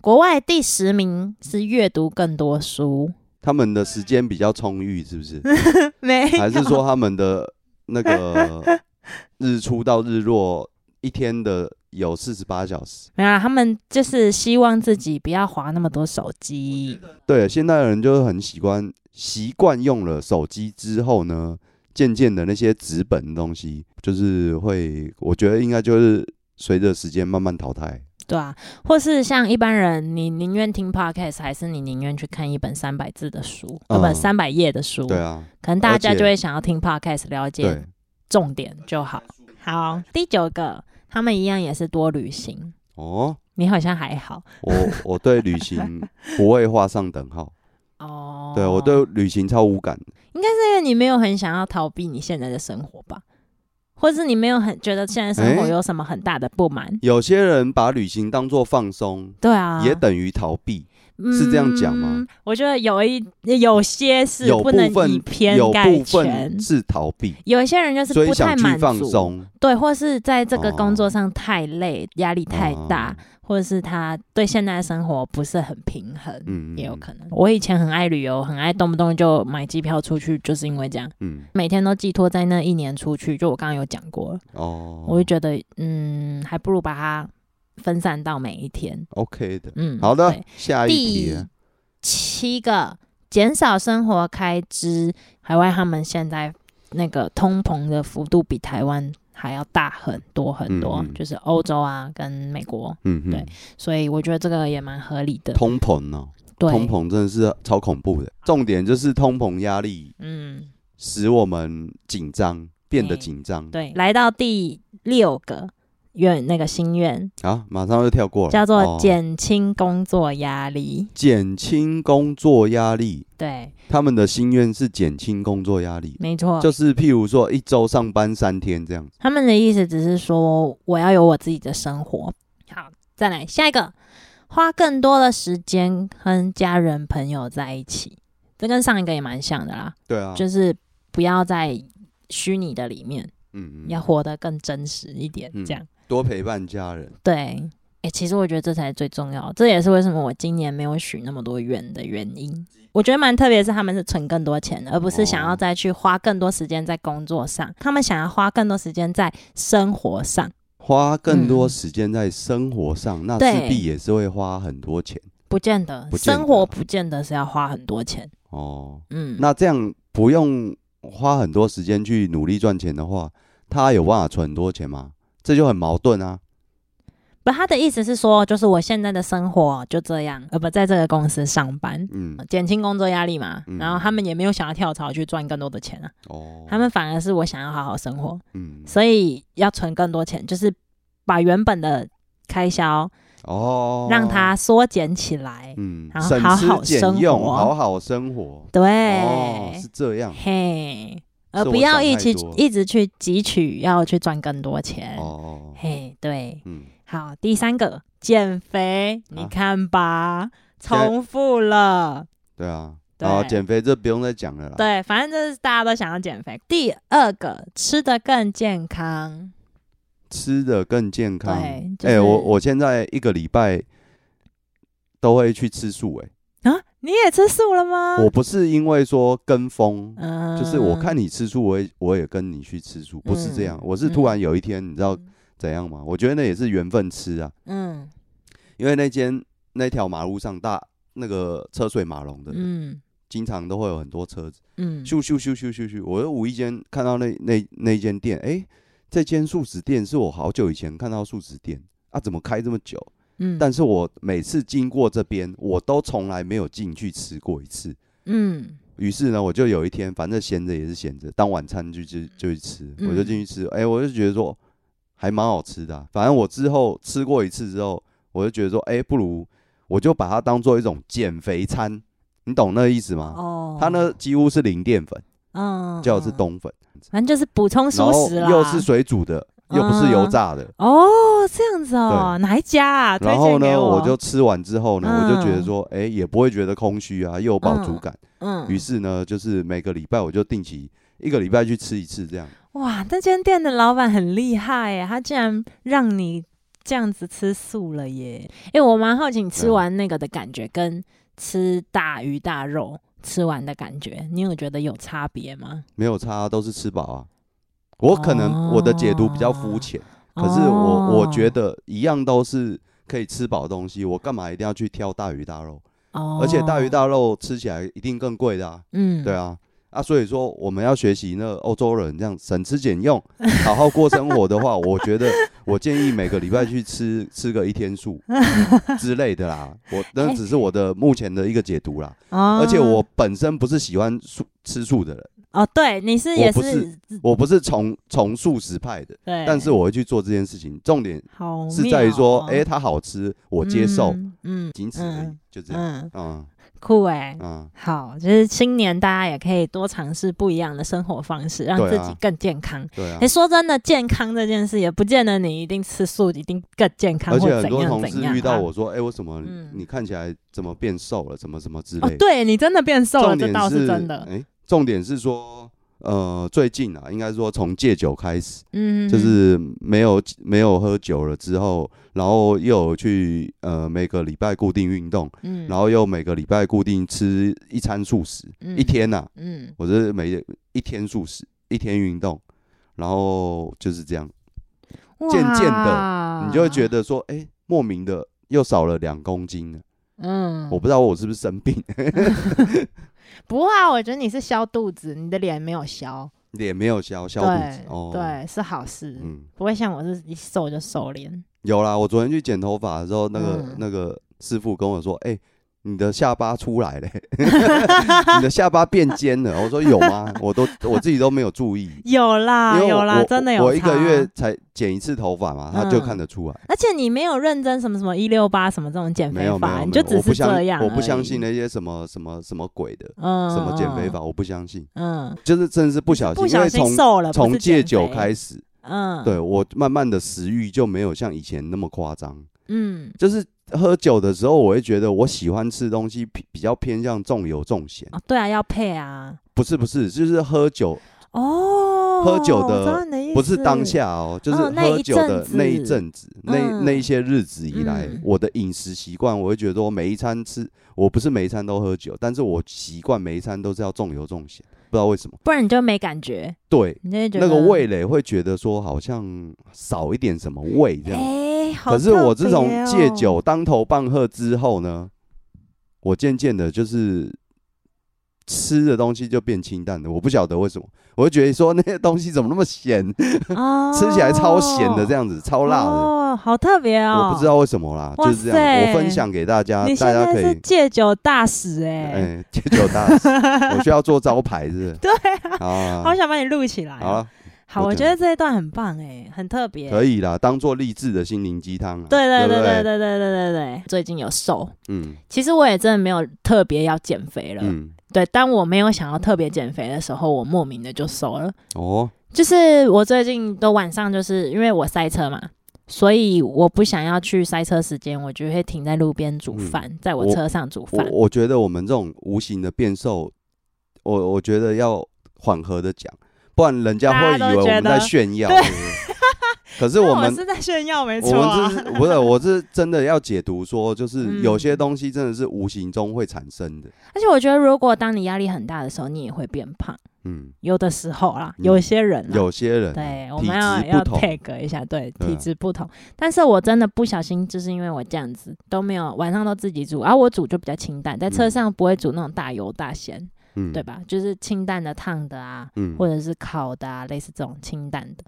国外第十名是阅读更多书，他们的时间比较充裕，是不是？没还是说他们的那个 日出到日落一天的有四十八小时？没有啦？他们就是希望自己不要划那么多手机。对，现代人就是很习惯习惯用了手机之后呢，渐渐的那些纸本的东西，就是会，我觉得应该就是随着时间慢慢淘汰。对啊，或是像一般人，你宁愿听 podcast，还是你宁愿去看一本三百字的书，呃，不，嗯三百页的书？对啊，可能大家就会想要听 podcast，了解，重点就好。好，第九个，他们一样也是多旅行。哦，你好像还好我我对旅行不会画上等号，哦。对我对旅行超无感。应该是因为你没有很想要逃避你现在的生活吧，或是你没有很觉得现在生活有什么很大的不满？有些人把旅行当做放松，对啊，也等于逃避。是这样讲吗？嗯我觉得有一有些是不能以偏概全，是逃避，有一些人就是不太想去满足，放松。对，或是在这个哦工作上太累，压力太大，哦。或者是他对现在的生活不是很平衡，嗯也有可能。我以前很爱旅游，很爱动不动就买机票出去，就是因为这样，嗯，每天都寄托在那一年出去。就我刚刚有讲过了，哦，我就觉得，嗯，还不如把它分散到每一天。OK 的。嗯，好的，下一题第。七个减少生活开支，海外他们现在那个通膨的幅度比台湾还要大很多很多，就是欧洲啊跟美国，嗯嗯对，所以我觉得这个也蛮合理的。通膨哦，对，通膨真的是超恐怖的。重点就是通膨压力嗯，使我们紧张，变得哎紧张。对，来到第六个，愿那个心愿，啊，马上就跳过了，叫做哦。减轻工作压力。减轻工作压力。对，他们的心愿是减轻工作压力，没错，就是譬如说一周上班三天这样子。他们的意思只是说我要有我自己的生活。好，再来下一个，花更多的时间跟家人朋友在一起，这跟上一个也蛮像的啦，对啊，就是不要在虚拟的里面，嗯嗯，要活得更真实一点，嗯。这样。多陪伴家人。对，哎、其实我觉得这才是最重要的，这也是为什么我今年没有许那么多愿的原因。我觉得蛮特别，是他们是存更多钱的，而不是想要哦再去花更多时间在工作上，他们想要花更多时间在生活上。花更多嗯时间在生活上，那对势必也是会花很多钱不见得，不见得生活不见得是要花很多钱。哦。嗯，那这样不用花很多时间去努力赚钱的话，他有办法存很多钱吗？这就很矛盾啊。不，他的意思是说，就是我现在的生活就这样，而不在这个公司上班，嗯，减轻工作压力嘛。嗯然后他们也没有想要跳槽去赚更多的钱啊，哦，他们反而是我想要好好生活，嗯，所以要存更多钱，就是把原本的开销哦，让它缩减起来。嗯然，后省好好生用，活好好生活。对，哦，是这样。嘿，而不要一起一直去汲取，要去赚更多钱。哦，嘿，对，嗯，好，第三个减肥，你啊看吧，重复了。对啊。对好，减肥这不用再讲了啦。对，反正就是大家都想要减肥。第二个，吃的更健康。吃的更健康。哎、就是我我现在一个礼拜都会去吃素、哎、啊，你也吃素了吗？我不是因为说跟风，嗯就是我看你吃素，我也我也跟你去吃素，不是这样。嗯我是突然有一天，你知道怎样吗？我觉得那也是缘分吃啊，嗯因为那间那条马路上大那个车水马龙的，嗯经常都会有很多车子，嗯，咻咻咻咻咻咻。我又无意间看到那那那间店，哎、这间素食店是我好久以前看到素食店啊，怎么开这么久？嗯，但是我每次经过这边，我都从来没有进去吃过一次。嗯于是呢，我就有一天，反正闲着也是闲着，当晚餐就就就去吃，嗯我就进去吃。哎、我就觉得说还蛮好吃的啊、反正我之后吃过一次之后，我就觉得说，哎、不如我就把它当做一种减肥餐，你懂那个意思吗？哦，它呢几乎是零淀粉，嗯，叫是嗯，冬粉，反正就是补充然素食啦。又是水煮的，又不是油炸的。哦，这样子哦，哪一家啊？然后呢，我我就吃完之后呢，我就觉得嗯说，哎、也不会觉得空虚啊，又有饱足感。嗯，于是呢，就是每个礼拜我就定期一个礼拜去吃一次这样。哇，那间店的老板很厉害耶，他竟然让你这样子吃素了耶！哎、我蛮好奇你吃完那个的感觉，跟吃大鱼大肉吃完的感觉，你有觉得有差别吗？没有差，都是吃饱啊。我可能我的解读比较肤浅，可是我我觉得，一样都是可以吃饱东西，我干嘛一定要去挑大鱼大肉？哦而且大鱼大肉吃起来一定更贵的啊，嗯，对啊。啊，所以说我们要学习那欧洲人这样省吃俭用，好好过生活的话，我觉得我建议每个礼拜去吃 吃个一天素之类的啦。我那只是我的目前的一个解读啦。哦，而且我本身不是喜欢素吃素的人，哦，对，你是也我不是我不是从从素食派的，对，但是我会去做这件事情。重点好是在于说，哎、它好吃，我接受，嗯嗯仅此而已，嗯就这样。嗯，嗯酷哎。嗯，好，就是新年大家也可以多尝试不一样的生活方式，让自己更健康。对啊哎、。说真的，健康这件事也不见得你一定吃素一定更健康，而且很多同事。遇到我说，哎、为什么嗯你看起来怎么变瘦了，怎么什么之哦类，的。对你真的变瘦了，这倒是真的。哎、重点是说，呃，最近啊，应该说从戒酒开始，嗯，就是没有没有喝酒了之后，然后又有去呃每个礼拜固定运动，嗯，然后又每个礼拜固定吃一餐素食，嗯。一，天呐、嗯，我是每一天素食，一天运动，然后就是这样，渐渐的你就会觉，得说，哎、莫名的又少了两公斤了，嗯，我不知道我是不是生病，不会啊，我觉得你是消肚子，你的脸没有消，脸没有消消肚子对，哦，，对，是好事，嗯，不会像我是一瘦就瘦脸。有啦，我昨天去剪头发的时候，那个、嗯。那个师傅跟我说，哎、你的下巴出来了，你的下巴变尖了。我说有吗？我都我自己都没有注意，有啦有啦，真的有。我一个月，才剪一次头发嘛，他就嗯看得出来。而且你没有认真什么什么一六八什么这种减肥法，没有没有，你就只是这样我不相信那些什么什么什么鬼的，嗯什么减肥法，我不相信。嗯，就是真的是不小心，因为从瘦了，从戒酒开始，嗯，对我慢慢的食欲就没有像以前那么夸张。嗯，就是喝酒的时候，我会觉得我喜欢吃东西比比较偏向重油重咸，哦，对啊，要配啊，不是不是，就是喝酒。哦，喝酒的不是当，下哦，就是喝酒的那一子阵子，那嗯。那一些日子以来嗯，我的饮食习惯，我会觉得说每一餐吃，我不是每一餐都喝酒，但是我习惯每一餐都是要重油重咸，不知道为什么。不然你就没感觉，对，你就会觉得那个味蕾会觉得说好像少一点什么味这样。哎，好可是我自从戒酒当头棒喝之后呢，我渐渐的就是吃的东西就变清淡了。我不晓得为什么，我就觉得说那些东西怎么那么咸，哦，吃起来超咸的这样子，超辣的。哦，好特别哦，我不知道为什么啦，就是这样。我分享给大家，大家可以戒酒大使哎，哎戒酒大使，我需要做招牌是不是？对啊，啊，好想把你录起来哦。好了，好，我觉得这一段很棒哎，很特别。可以啦，当做励志的心灵鸡汤啊。对对不对对对对对对对，最近有瘦，嗯其实我也真的没有特别要减肥了。嗯，对，当我没有想要特别减肥的时候，我莫名的就瘦了。哦，就是我最近都晚上，就是因为我塞车嘛，所以我不想要去塞车时间，我就会停在路边煮饭，在我车上煮饭。我觉得我们这种无形的变瘦，我我觉得要缓和的讲，不然人家会以为我们在炫耀。可是那我们是在炫耀，没错啊们。是不是我是 真的要解读说，就是嗯有些东西真的是无形中会产生的。而且我觉得，如果当你压力很大的时候，你也会变胖。嗯，有的时候啦，嗯有些人有些人对，我们要要 take 一下，对，体质不同。但是我真的不小心，就是因为我这样子都没有晚上都自己煮，而、我煮就比较清淡，在车嗯上不会煮那种大油大咸，嗯对？吧？就是清淡的、烫的啊，嗯，或者是烤的啊，类似这种清淡的。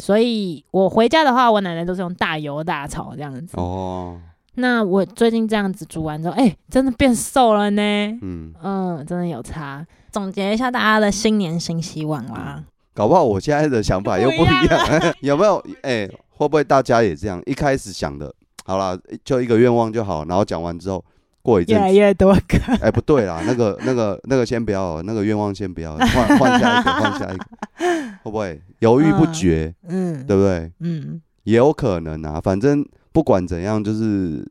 所以我回家的话，我奶奶都是用大油大炒这样子。哦，那我最近这样子煮完之后，哎、真的变瘦了呢。嗯，嗯，真的有差。总结一下大家的新年新希望啦。搞不好我现在的想法又不一样，有没有？哎，会不会大家也这样？一开始想的，好了，就一个愿望就好，然后讲完之后，过一阵越来，越多个，哎，不对啦，那个、那个、那个先不要，那个愿望先不要，换换下一个，换下一个，会不会犹豫不决？嗯，对不对？嗯，也有可能啊，反正不管怎样，就是，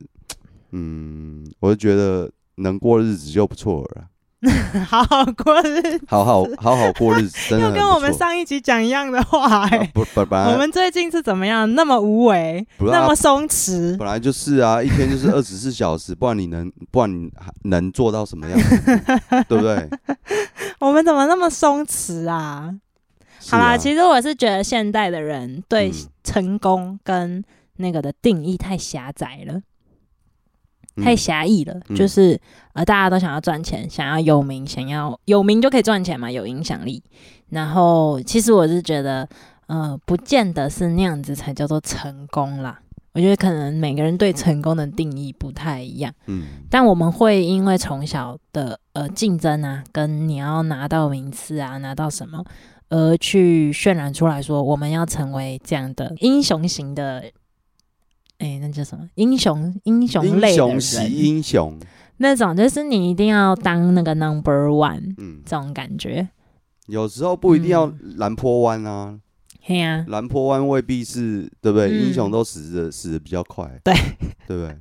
嗯，我就觉得能过日子就不错了啦，好好过日子，好好好好过日子，真的又跟我们上一集讲一样的话、哎、啊不不本来我们最近是怎么样？那么无为，那么松弛，本来就是啊，一天就是 二十四小时，不然你能不然你能做到什么样子？对不对？我们怎么那么松弛啊？好啦，其实我是觉得现代的人对嗯成功跟那个的定义太狭窄了。嗯太狭义了，嗯就是呃，大家都想要赚钱，想要有名，想要有名就可以赚钱嘛，有影响力。然后其实我是觉得，呃，不见得是那样子才叫做成功啦。我觉得可能每个人对成功的定义不太一样，嗯但我们会因为从小的呃竞争啊，跟你要拿到名次啊，拿到什么，而去渲染出来说我们要成为这样的英雄型的，哎、那叫什么？英雄英雄类的人，雄惜英雄，那种就是你一定要当那个 number one 嗯，这种感觉。有时候不一定要嗯蓝坡湾啊，嘿呀、蓝坡湾未必是对不对？嗯英雄都死的死的比较快，对对不对？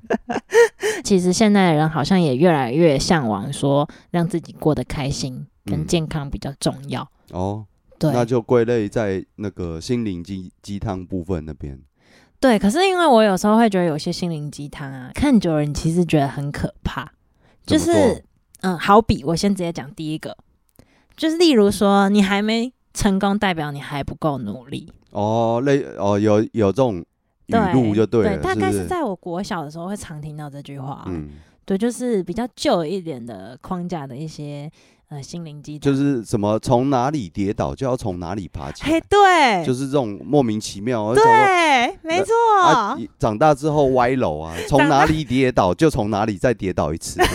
其实现在的人好像也越来越向往说让自己过得开心跟嗯健康比较重要。哦，对，那就归类在那个心灵鸡鸡汤部分那边。对，可是因为我有时候会觉得有些心灵鸡汤啊，看久了你其实觉得很可怕。就是，嗯，好比我先直接讲第一个，就是例如说你还没成功，代表你还不够努力。哦，类哦有有这种语录就对了，对大概是？在我国小的时候会常听到这句话。嗯对，就是比较旧一点的框架的一些呃心灵鸡汤，就是什么从哪里跌倒就要从哪里爬起嘿，对，就是这种莫名其妙。对，没错，啊，长大之后歪楼啊，从哪里跌倒就从哪里再跌倒一次。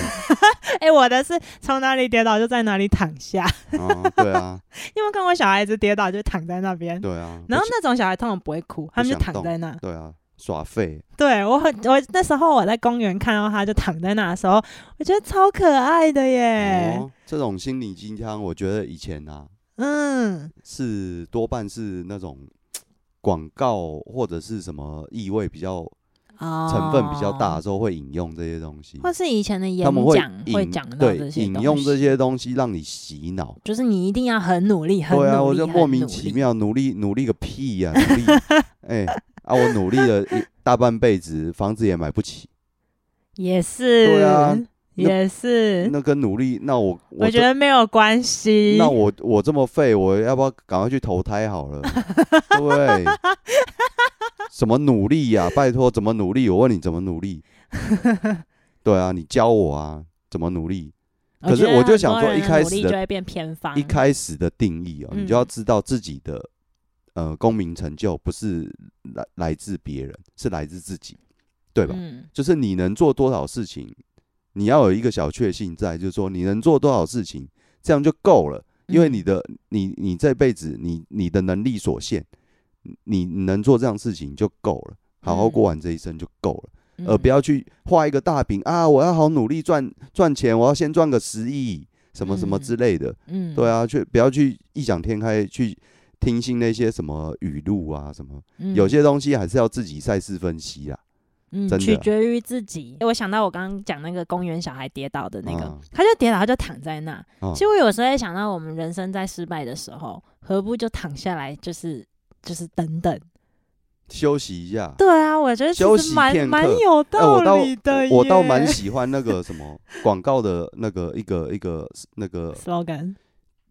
哎、我的是从哪里跌倒就在哪里躺下，啊，对啊，因为看过小孩子跌倒就躺在那边，对啊。然后那种小孩通常不会哭，他们就躺在那。对啊，耍废。对我很，我那时候我在公园看到他就躺在那的时候，我觉得超可爱的耶。哦，这种心理鸡汤，我觉得以前啊嗯，是多半是那种广告或者是什么意味比较哦，成分比较大的时候会引用这些东西，或是以前的演讲会讲到对这些引用这，些东西让你洗脑。就是你一定要很努力，很努力，对啊，我就莫名。其妙努力努力个屁呀、努力 哎、啊，我努力了一大半辈子，房子也买不起，也是，对啊也是，那跟努力，那我我觉得没有关系。那我我这么废，我要不要赶快去投胎好了？对 不对？什么努力呀、拜托，怎么努力？我问你怎么努力？对啊，你教我啊，怎么努力？可是我就想说一开始的努力就会变偏方，一开始的定义哦，嗯你就要知道自己的呃功名成就不是来来自别人，是来自自己，对吧？嗯就是你能做多少事情，你要有一个小确幸在，就是说你能做多少事情，这样就够了。因为你嗯的你你这辈子你你的能力所限，你你能做这样事情就够了，好好过完这一生就够了，而不要要去画一个大饼啊！我要好努力赚赚钱，我要先赚个十亿，什么什么嗯之类的。嗯对啊，去不要去异想天开去听信那些什么语录啊什么，嗯有些东西还是要自己赛事分析啊。嗯取决于自己。我想到我刚刚讲那个公园小孩跌倒的那个，嗯他就跌倒，他就躺在那。啊其实我有时候也想到，我们人生在失败的时候，何不就躺下来，就是就是等等。休息一下。对啊，我觉得其休实蛮蛮有哎，道理的耶。我倒蛮喜欢那个什么广告的那个一个一个那个 slogan。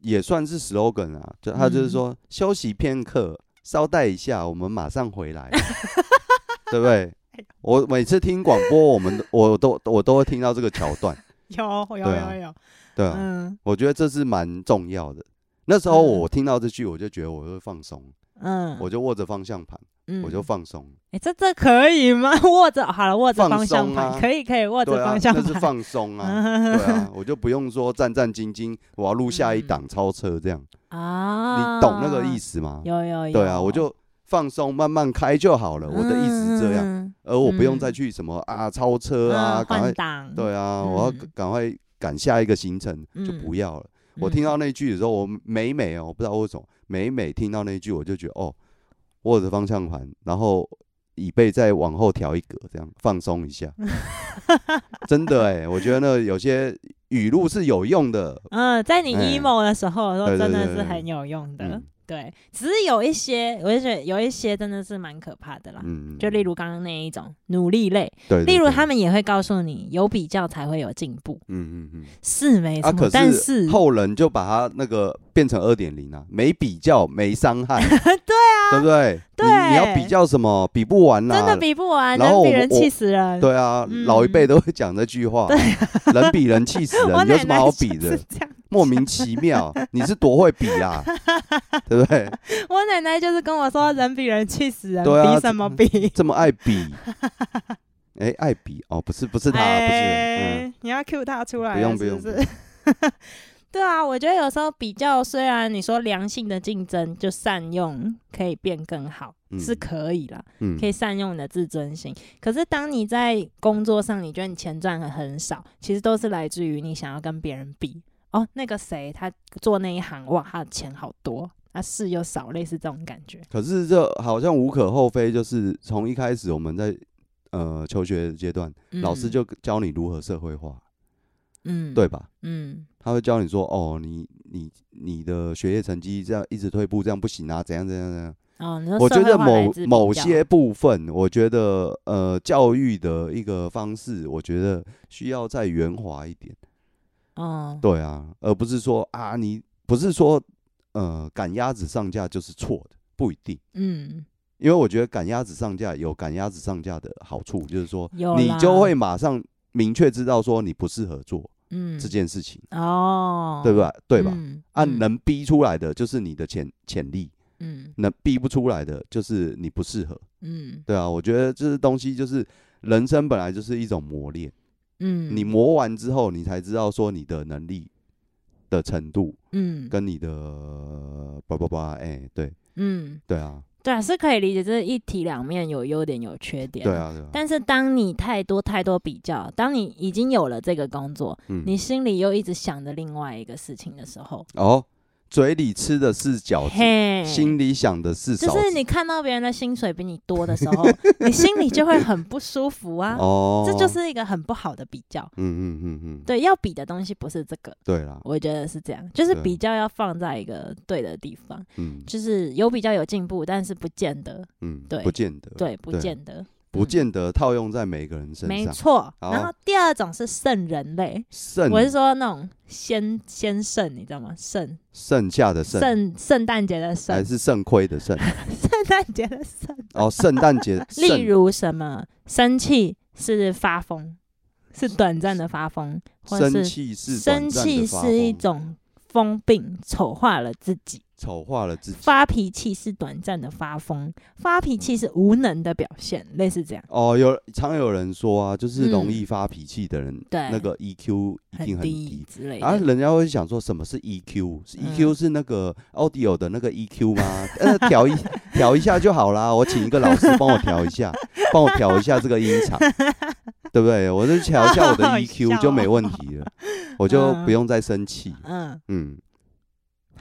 也算是 slogan 啊，就他就是嗯。说、休息片刻，稍待一下，我们马上回来，对不对？我每次听广播，我们 我都我都会听到这个桥段，有有对啊有有，对啊，嗯。我觉得这是蛮重要的。那时候嗯。我听到这句，我就觉得我会放松，嗯，我就握着方向盘，嗯我就放松。哎、这这可以吗？握着好了，握着放方向盘、啊可以可以握着方向盘，那是放松啊，对啊，我就不用说战战兢兢，我要录下一档超车这样，啊，你懂那个意思吗？有有有，对啊，我就放松，慢慢开就好了。我的意思是这样，嗯而我不用再去什么啊超车啊，嗯赶快对啊，我要嗯赶快赶下一个行程，就嗯不要了。我听到那句的时候，我每每哦，我不知道为什么，每每听到那句，我就觉得哦，握着方向盘，然后椅背再往后调一格，这样放松一下。真的哎，我觉得那有些语录是有用的。嗯，在你哎 emo 的时候，说真的是很有用的。嗯对，只是有一些，我就觉得有一些真的是蛮可怕的啦。嗯，就例如刚刚那一种努力类，对，对例如他们也会告诉你，有比较才会有进步，嗯嗯嗯。是没错。啊，可但是后人就把它那个变成二点零啊，没比较没伤害，对啊，对不对？对你你要比较什么？比不完呐、真的比不完，然后人比人气死人。对啊，嗯老一辈都会讲这句话，人比人气死我人，有什么好比的莫名其妙，你是多会比啊，对不对？我奶奶就是跟我说，人比人气死人，对啊比什么比？这么爱比，哎，爱比哦，不是不是他，不是，你要 cue 他出来，不用不用？对啊，我觉得有时候比较，虽然你说良性的竞争，就善用可以变更好，嗯是可以啦，嗯可以善用你的自尊心。可是当你在工作上，你觉得你钱赚的很少，其实都是来自于你想要跟别人比。哦，那个谁他做那一行，哇，他的钱好多，他事又少，类似这种感觉。可是这好像无可厚非，就是从一开始我们在呃求学阶段，老师嗯就教你如何社会化，嗯，对吧？嗯他会教你说，哦，你你你的学业成绩这样一直退步，这样不行啊，怎样怎样怎样。哦，我觉得某某些部分，我觉得呃教育的一个方式，我觉得需要再圆滑一点。哦，对啊，而不是说啊，你不是说呃赶鸭子上架就是错的，不一定。嗯，因为我觉得赶鸭子上架有赶鸭子上架的好处，就是说你就会马上明确知道说你不适合做，嗯。这件事情，哦，对吧？对吧？嗯啊，嗯能逼出来的就是你的潜潜力，嗯。能逼不出来的就是你不适合，嗯。对啊，我觉得这东西就是人生本来就是一种磨练，嗯，你磨完之后，你才知道说你的能力的程度嗯。跟你的叭叭叭，哎，对。嗯，对啊，对啊，是可以理解，这是一体两面，有优点有缺点。对。啊，对啊，但是当你太多太多比较，当你已经有了这个工作，嗯你心里又一直想着另外一个事情的时候，哦，嘴里吃的是饺子，嘿，心里想的是就勺子，是你看到别人的薪水比你多的时候，你心里就会很不舒服啊。哦，这就是一个很不好的比较。嗯嗯嗯嗯，对，要比的东西不是这个，对啦，我觉得是这样，就是对比较要放在一个对的地方，嗯。就是有比较有进步，但是不见得，嗯，对。不见得，对，不对。见得，不见得套用在每个人身上。没错。然后第二种是圣人类，圣我是说那种先先圣，你知道吗？圣剩下的圣，圣圣诞节的圣还，是圣亏的圣？圣诞节的圣。哦，圣诞节 例如什么生气是发疯，是短暂的发疯，或是生是气是生气是一种疯病，丑化了自己。丑化了自己。发脾气是短暂的发疯，发脾气是无能的表现，类似这样，哦，有常有人说啊，就是容嗯易发脾气的人，对那个 EQ 一定很低低。之类的。然后人家会想说，什么是 EQ？是 EQ 嗯是那个 audio 的那个 EQ 吗？呃，调一调一下就好啦。我请一个老师帮我调一下，帮我调一下这个音场，对不对？我就调一下我的 EQ 就没哦问题了，我就嗯不用再生气。嗯，嗯，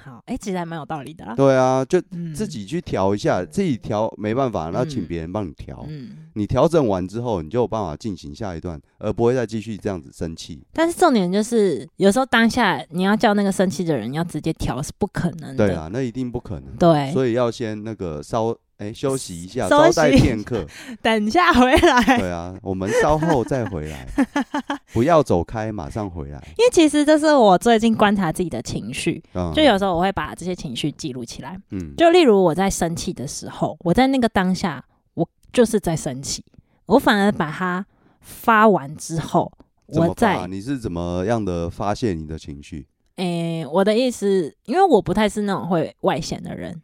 好，哎、其实还蛮有道理的啦。对啊，就嗯自己去调一下，自己调没办法，那请嗯别人帮你调。嗯，你调整完之后，你就有办法进行下一段，而不会再继续这样子生气。但是重点就是，有时候当下你要叫那个生气的人要直接调是不可能的。对啊，那一定不可能。对，所以要先那个稍哎休息一下，休稍待息片刻。等一下回来。对啊，我们稍后再回来，不要走开，马上回来。因为其实这是我最近观察自己的情绪，嗯，就有时候我会把这些情绪记录起来。嗯，就例如我在生气的时候，我在那个当下，我就是在生气，我反而把它发完之后？我在你是怎么样的发泄你的情绪？哎、我的意思，因为我不太是那种会外显的人，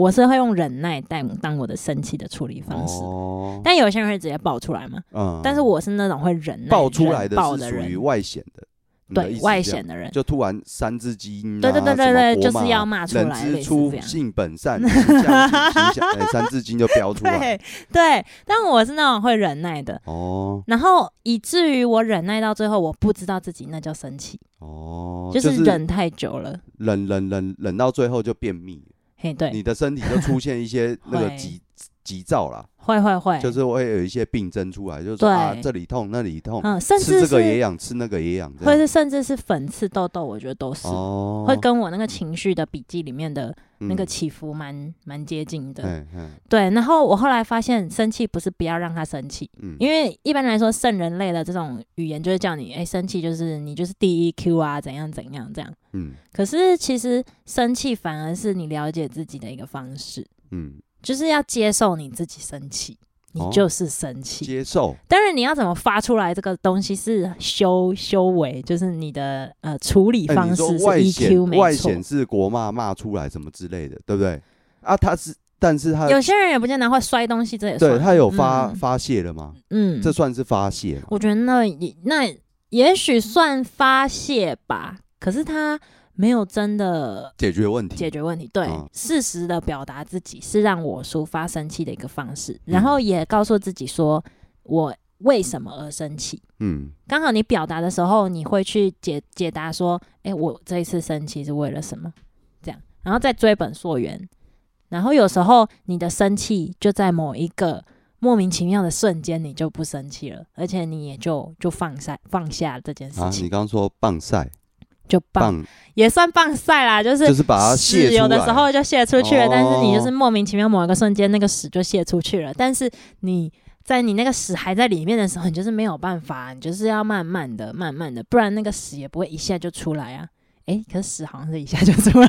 我是会用忍耐当当我的生气的处理方式。哦，但有些人会直接爆出来嘛，嗯，但是我是那种会忍耐爆出来的属于，外显的，对外显的人，就突然三字经、啊，对对对对对就是要骂出人来性本善，三字经就飙出来。对对，但我是那种会忍耐的，哦。然后以至于我忍耐到最后，我不知道自己那叫生气，哦，就是是忍太久了。忍忍忍忍到最后就便秘，嘿，对，你的身体就出现一些那个会。急急躁啦，会会会，就是会有一些病症出来，就是说啊对这里痛那里痛，嗯，甚吃至是这个也痒，吃那个也痒，或是甚至是粉刺痘痘，我觉得都是。哦，会跟我那个情绪的笔记里面的那个嗯起伏蛮蛮接近的，嗯嗯对。然后我后来发现，生气不是不要让他生气，嗯，因为一般来说，圣人类的这种语言就是叫你，哎、生气就是你就是第一 Q 啊，怎样怎样这样。嗯。可是其实生气反而是你了解自己的一个方式，嗯就是要接受你自己生气，你哦就是生气。接受当然，你要怎么发出来这个东西是修修为，就是你的呃处理方式是外 EQ 显没错外显。是国骂骂出来什么之类的，对不对？啊，他是，但是他有些人也不见得会摔东西，这也算对他有发嗯发泄了吗？嗯，这算是发泄？我觉得那也那也许算发泄吧，可是他没有真的解决问题，解决问题。对，嗯适时的表达自己是让我抒发生气的一个方式，嗯然后也告诉自己说我为什么而生气。嗯刚好你表达的时候，你会去解解答说，哎、我这一次生气是为了什么？这样，然后再追本溯源。然后有时候你的生气就在某一个莫名其妙的瞬间，你就不生气了，而且你也就就放下放下这件事啊，情，你刚刚说棒晒就棒棒，也算棒晒啦，就是就是把它屎有的时候就泄出去了，但是你就是哦莫名其妙某一个瞬间，那个屎就泄出去了。但是你在你那个屎还在里面的时候，你就是没有办法，你就是要慢慢的、慢慢的，不然那个屎也不会一下就出来啊。诶，可是屎好像是一下就出来，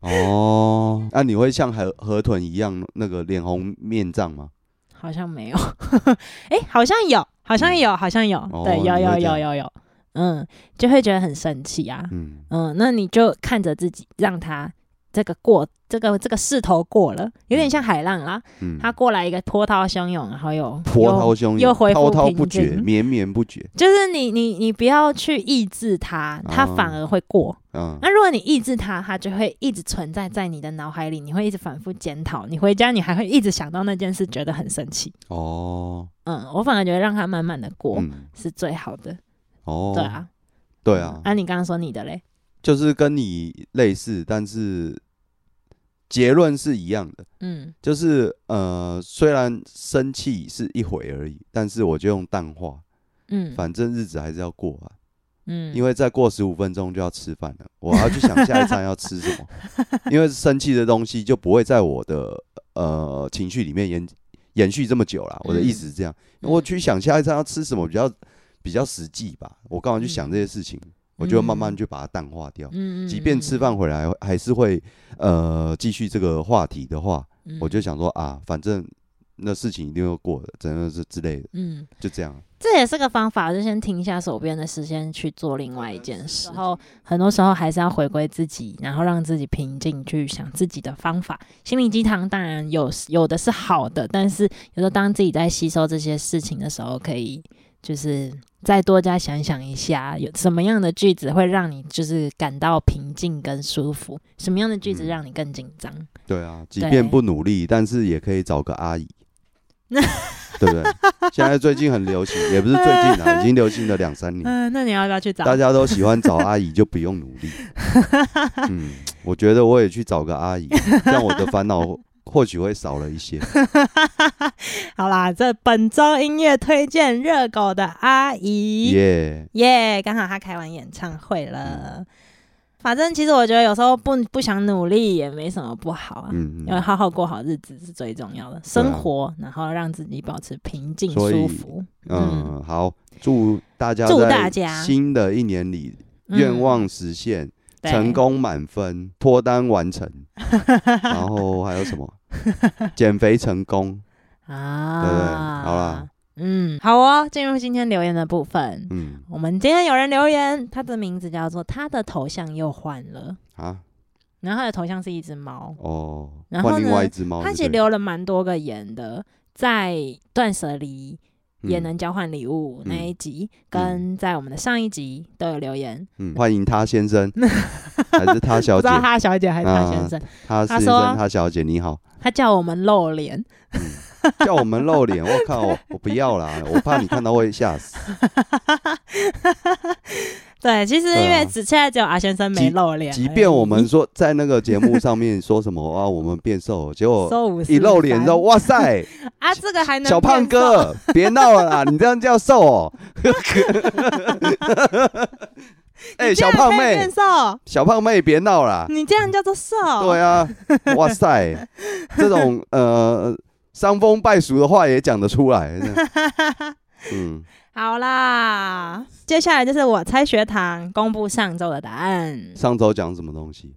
哦，那、你会像河河豚一样那个脸红面胀吗？好像没有。诶，好像有，好像有，好像有，哦对，有有有有有，嗯，就会觉得很生气啊。嗯嗯，那你就看着自己，让他这个过这个这个势头过了，有点像海浪啦，嗯，他过来一个波涛汹涌，然后又波涛汹涌，又恢复滔滔不绝，绵绵不绝。就是你你你不要去抑制它，它哦反而会过。嗯那如果你抑制它，它就会一直存在在你的脑海里，你会一直反复检讨。你回家你还会一直想到那件事，觉得很生气。哦，嗯，我反而觉得让它慢慢的过嗯是最好的。哦，对，啊，对啊，啊，你刚刚说你的嘞？就是跟你类似，但是结论是一样的。嗯就是呃，虽然生气是一回而已，但是我就用淡化，嗯反正日子还是要过啊。嗯，因为再过十五分钟就要吃饭了，我要去想下一餐要吃什么。因为生气的东西就不会在我的呃情绪里面延延续这么久了。我的意思是这样，嗯我去想下一餐要吃什么比较比较实际吧。我干嘛去想这些事情？我就慢慢就把它淡化掉。嗯，嗯即便吃，饭回来还是会呃继续这个话题的话，嗯我就想说啊，反正那事情一定会过的，真的是之类的，嗯，就这样。这也是个方法，就先停下手边的时间去做另外一件事。然后很多时候还是要回归自己，然后让自己平静，去想自己的方法。心灵鸡汤当然有有的是好的，但是有时候当自己在吸收这些事情的时候，可以就是再多加想想一下，有什么样的句子会让你就是感到平静跟舒服，什么样的句子嗯让你更紧张。对啊，即便不努力，但是也可以找个阿姨，对不对？现在最近很流行，也不是最近啊，已经流行了两三年。嗯，那你要不要去找？大家都喜欢找阿姨，就不用努力。嗯，我觉得我也去找个阿姨，这样我的烦恼或许会少了一些。好啦，这本周音乐推荐热狗的阿姨，耶、耶，刚好她开完演唱会了。反正其实我觉得有时候不不想努力也没什么不好啊，嗯因为好好过好日子是最重要的，生活，然后让自己保持平静舒服。嗯，好，祝大家祝大家。新的一年里嗯。愿望实现，对成功满分，脱单完成，然后还有什么？减肥成功，啊，对不对？好啦，嗯，好哦，进入今天留言的部分。嗯。我们今天有人留言，他的名字叫做他的头像又换了，啊？然后他的头像是一只猫，哦，然后换另外呢一只猫，他其实留了蛮多个言的，在断舍离也嗯能交换礼物那一集，跟在我们的上一集都有留言。嗯，欢迎他先生还是他小姐 不知？道他小姐还是他先生，他先生，他小姐，你好。他叫我们露脸，叫我们露脸，我靠，我我不要啦，我怕你看到会吓死。对，其实因为只现在只有阿先生没露脸即便我们说在那个节目上面说什么 啊，我们变瘦了，结果一露脸之后，哇塞，啊，这个还能小胖，哥，别闹了啦，你这样叫瘦哦。哎，小胖妹变，瘦，小胖妹，别闹啦。你这样叫做瘦，对啊，哇塞，这种呃伤风败俗的话也讲得出来。嗯，好啦，接下来就是我猜学堂公布上周的答案，上周讲什么东西？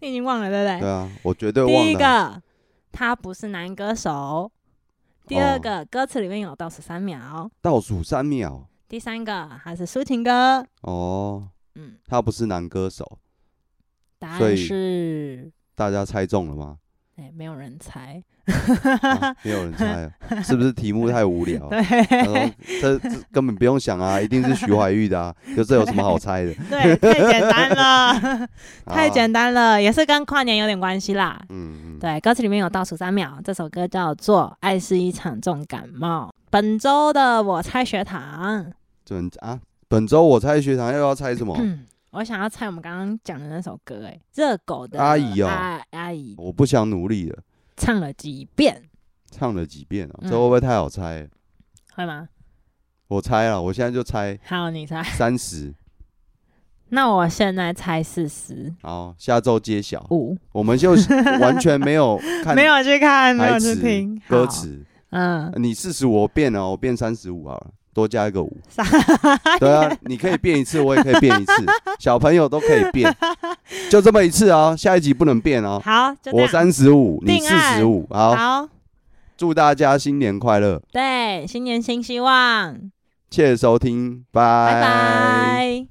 你 已经忘了对不对？对啊，我绝对忘了第一。个，他不是男歌手；第二哦个，歌词里面有倒数三秒；倒数三秒第三个，他是抒情歌。哦，嗯，他不是男歌手，答案是，大家猜中了吗？哎、没有人猜。啊 没有人猜啊，是不是题目太无聊？对这这根本不用想啊，一定是徐怀钰的啊，就这有什么好猜的？对，太简单了，太啊简单了，也是跟跨年有点关系啦。嗯嗯，对，歌词里面有倒数三秒，这首歌叫做《爱是一场重感冒》。本周的我猜学堂，准啊，本周我猜学堂又要猜什么？嗯，我想要猜我们刚刚讲的那首歌、哎，热狗的阿姨哦阿阿姨我不想努力了，唱了几遍，唱了几遍啊？嗯这会不会太好猜？会吗？我猜了，我现在就猜好，你猜。三十，那我现在猜四十好，下周揭晓。五，我们就 完全没有看没有去看，没有去听好歌词，嗯，你四十，我变了，我变三十五好了，多加一个五。傻对啊，你可以变一次，我也可以变一次，小朋友都可以变，就这么一次啊，下一集不能变哦。好，就我三十五，你四十五，好，好，祝大家新年快乐，对，新年新希望，谢谢收听，拜拜。